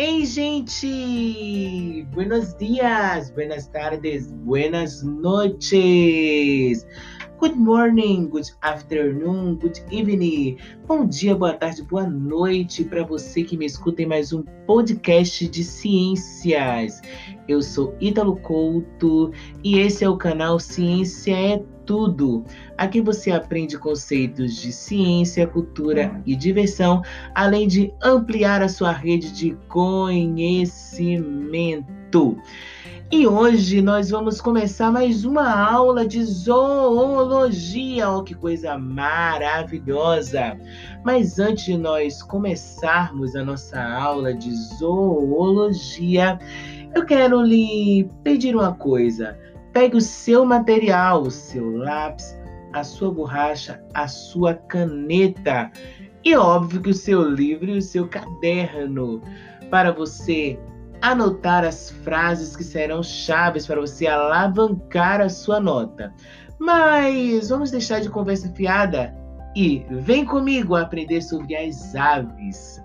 Ei, gente! Buenos dias, buenas tardes, buenas noches. Good morning, good afternoon, good evening. Bom dia, boa tarde, boa noite para você que me escuta em mais um podcast de ciências. Eu sou Ítalo Couto e esse é o canal Ciência é tudo. Aqui você aprende conceitos de ciência, cultura e diversão, além de ampliar a sua rede de conhecimento. E hoje nós vamos começar mais uma aula de zoologia. Oh, que coisa maravilhosa! Mas antes de nós começarmos a nossa aula de zoologia, eu quero lhe pedir uma coisa. Pegue o seu material, o seu lápis, a sua borracha, a sua caneta e óbvio que o seu livro e o seu caderno para você anotar as frases que serão chaves para você alavancar a sua nota. Mas vamos deixar de conversa fiada e vem comigo aprender sobre as aves.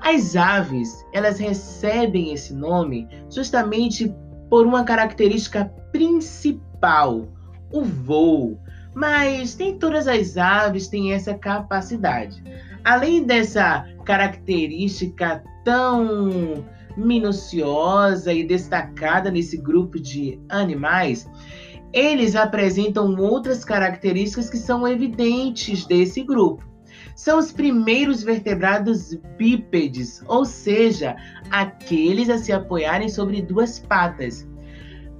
As aves, elas recebem esse nome justamente por uma característica principal, o voo. Mas nem todas as aves têm essa capacidade. Além dessa característica tão minuciosa e destacada nesse grupo de animais, eles apresentam outras características que são evidentes desse grupo são os primeiros vertebrados bípedes, ou seja, aqueles a se apoiarem sobre duas patas.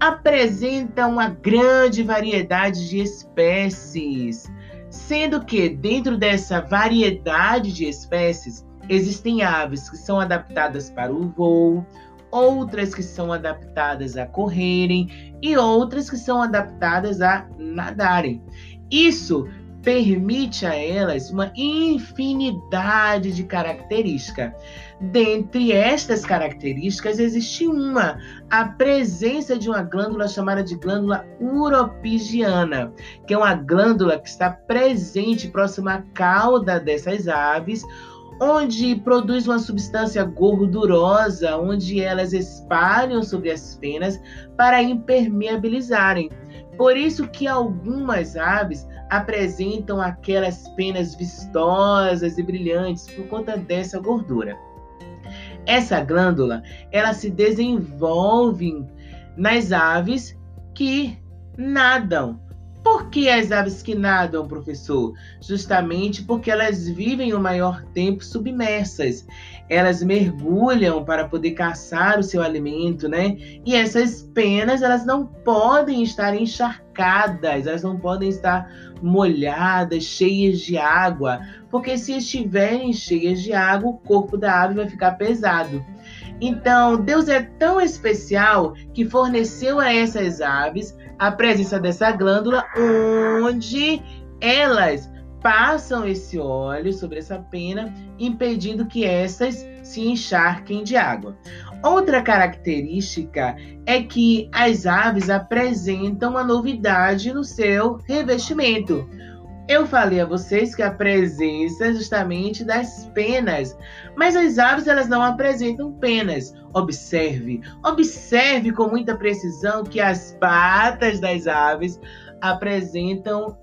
Apresentam uma grande variedade de espécies, sendo que dentro dessa variedade de espécies existem aves que são adaptadas para o voo, outras que são adaptadas a correrem e outras que são adaptadas a nadarem. Isso permite a elas uma infinidade de características. Dentre estas características, existe uma, a presença de uma glândula chamada de glândula uropigiana, que é uma glândula que está presente próxima à cauda dessas aves, onde produz uma substância gordurosa, onde elas espalham sobre as penas para impermeabilizarem. Por isso que algumas aves apresentam aquelas penas vistosas e brilhantes por conta dessa gordura. Essa glândula, ela se desenvolve nas aves que nadam. Por que as aves que nadam, professor? Justamente porque elas vivem o maior tempo submersas. Elas mergulham para poder caçar o seu alimento, né? E essas penas, elas não podem estar encharcadas, elas não podem estar molhadas, cheias de água, porque se estiverem cheias de água, o corpo da ave vai ficar pesado. Então, Deus é tão especial que forneceu a essas aves a presença dessa glândula, onde elas passam esse óleo sobre essa pena, impedindo que essas se encharquem de água. Outra característica é que as aves apresentam uma novidade no seu revestimento. Eu falei a vocês que a presença justamente das penas, mas as aves elas não apresentam penas. Observe, observe com muita precisão que as patas das aves apresentam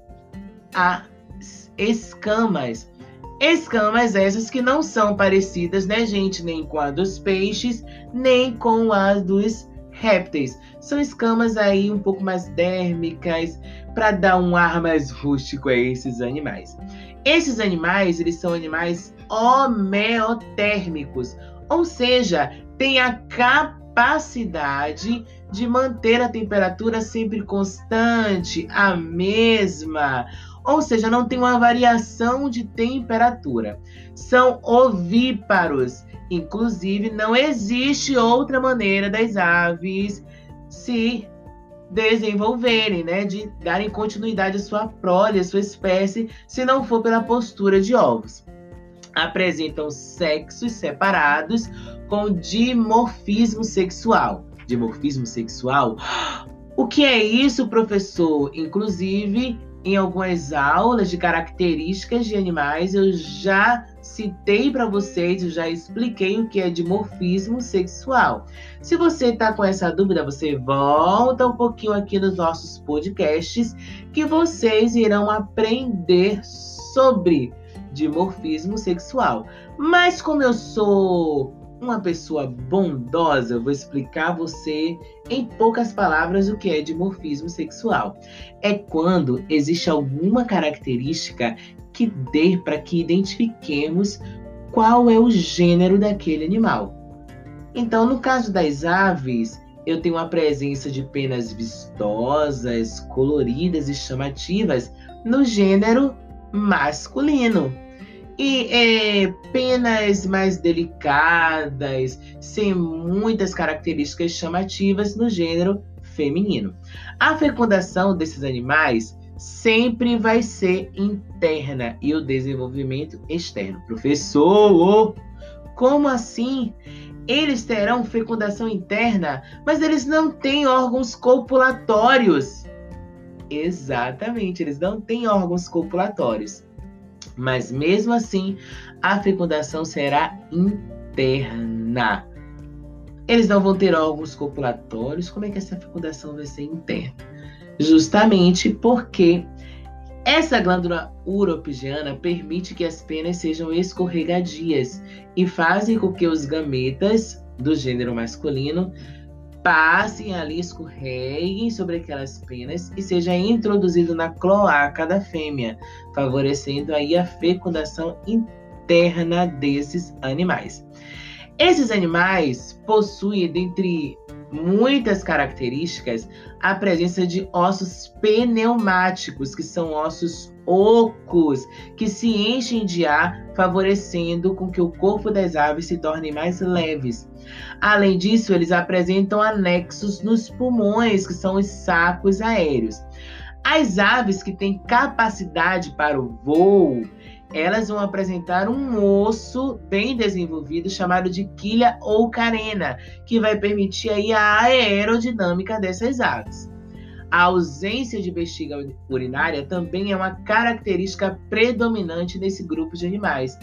as escamas. Escamas essas que não são parecidas, né, gente, nem com a dos peixes, nem com as dos répteis. São escamas aí um pouco mais dérmicas, para dar um ar mais rústico a esses animais. Esses animais, eles são animais homeotérmicos, ou seja, têm a capacidade de manter a temperatura sempre constante, a mesma, ou seja, não tem uma variação de temperatura. São ovíparos, inclusive não existe outra maneira das aves se desenvolverem, né, de darem continuidade à sua prole, à sua espécie, se não for pela postura de ovos. Apresentam sexos separados com dimorfismo sexual. Dimorfismo sexual? O que é isso, professor? Inclusive, em algumas aulas de características de animais, eu já citei para vocês, eu já expliquei o que é dimorfismo sexual. Se você está com essa dúvida, você volta um pouquinho aqui nos nossos podcasts que vocês irão aprender sobre dimorfismo sexual. Mas como eu sou uma pessoa bondosa, eu vou explicar a você em poucas palavras o que é dimorfismo sexual. É quando existe alguma característica que dê para que identifiquemos qual é o gênero daquele animal. Então, no caso das aves, eu tenho a presença de penas vistosas, coloridas e chamativas no gênero masculino e é, penas mais delicadas, sem muitas características chamativas no gênero feminino. A fecundação desses animais sempre vai ser interna e o desenvolvimento externo. Professor, como assim? Eles terão fecundação interna, mas eles não têm órgãos copulatórios. Exatamente, eles não têm órgãos copulatórios. Mas mesmo assim, a fecundação será interna. Eles não vão ter órgãos copulatórios. Como é que essa fecundação vai ser interna? Justamente porque essa glândula uropigiana permite que as penas sejam escorregadias e fazem com que os gametas do gênero masculino passem ali, escorreguem sobre aquelas penas e seja introduzido na cloaca da fêmea, favorecendo aí a fecundação interna desses animais. Esses animais possuem, dentre muitas características, a presença de ossos pneumáticos, que são ossos ocos, que se enchem de ar, favorecendo com que o corpo das aves se torne mais leves. Além disso, eles apresentam anexos nos pulmões, que são os sacos aéreos. As aves que têm capacidade para o voo, elas vão apresentar um osso bem desenvolvido chamado de quilha ou carena, que vai permitir aí a aerodinâmica dessas aves. A ausência de bexiga urinária também é uma característica predominante nesse grupo de animais,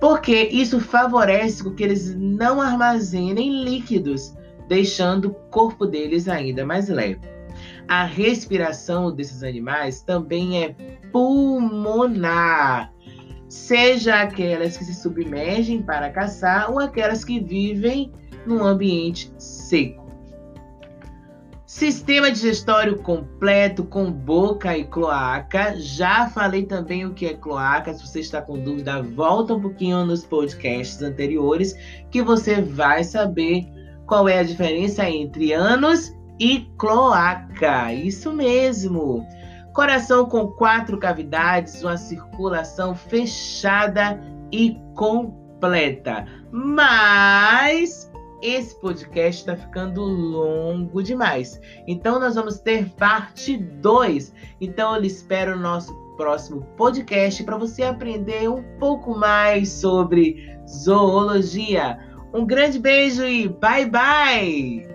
porque isso favorece que eles não armazenem líquidos, deixando o corpo deles ainda mais leve. A respiração desses animais também é pulmonar, seja aquelas que se submergem para caçar ou aquelas que vivem num ambiente seco. Sistema digestório completo com boca e cloaca. Já falei também o que é cloaca. Se você está com dúvida, volta um pouquinho nos podcasts anteriores que você vai saber qual é a diferença entre ânus e cloaca. Isso mesmo. Coração com quatro cavidades, uma circulação fechada e completa. Mas esse podcast está ficando longo demais. Então nós vamos ter parte 2. Então eu lhe espero no nosso próximo podcast para você aprender um pouco mais sobre zoologia. Um grande beijo e bye bye!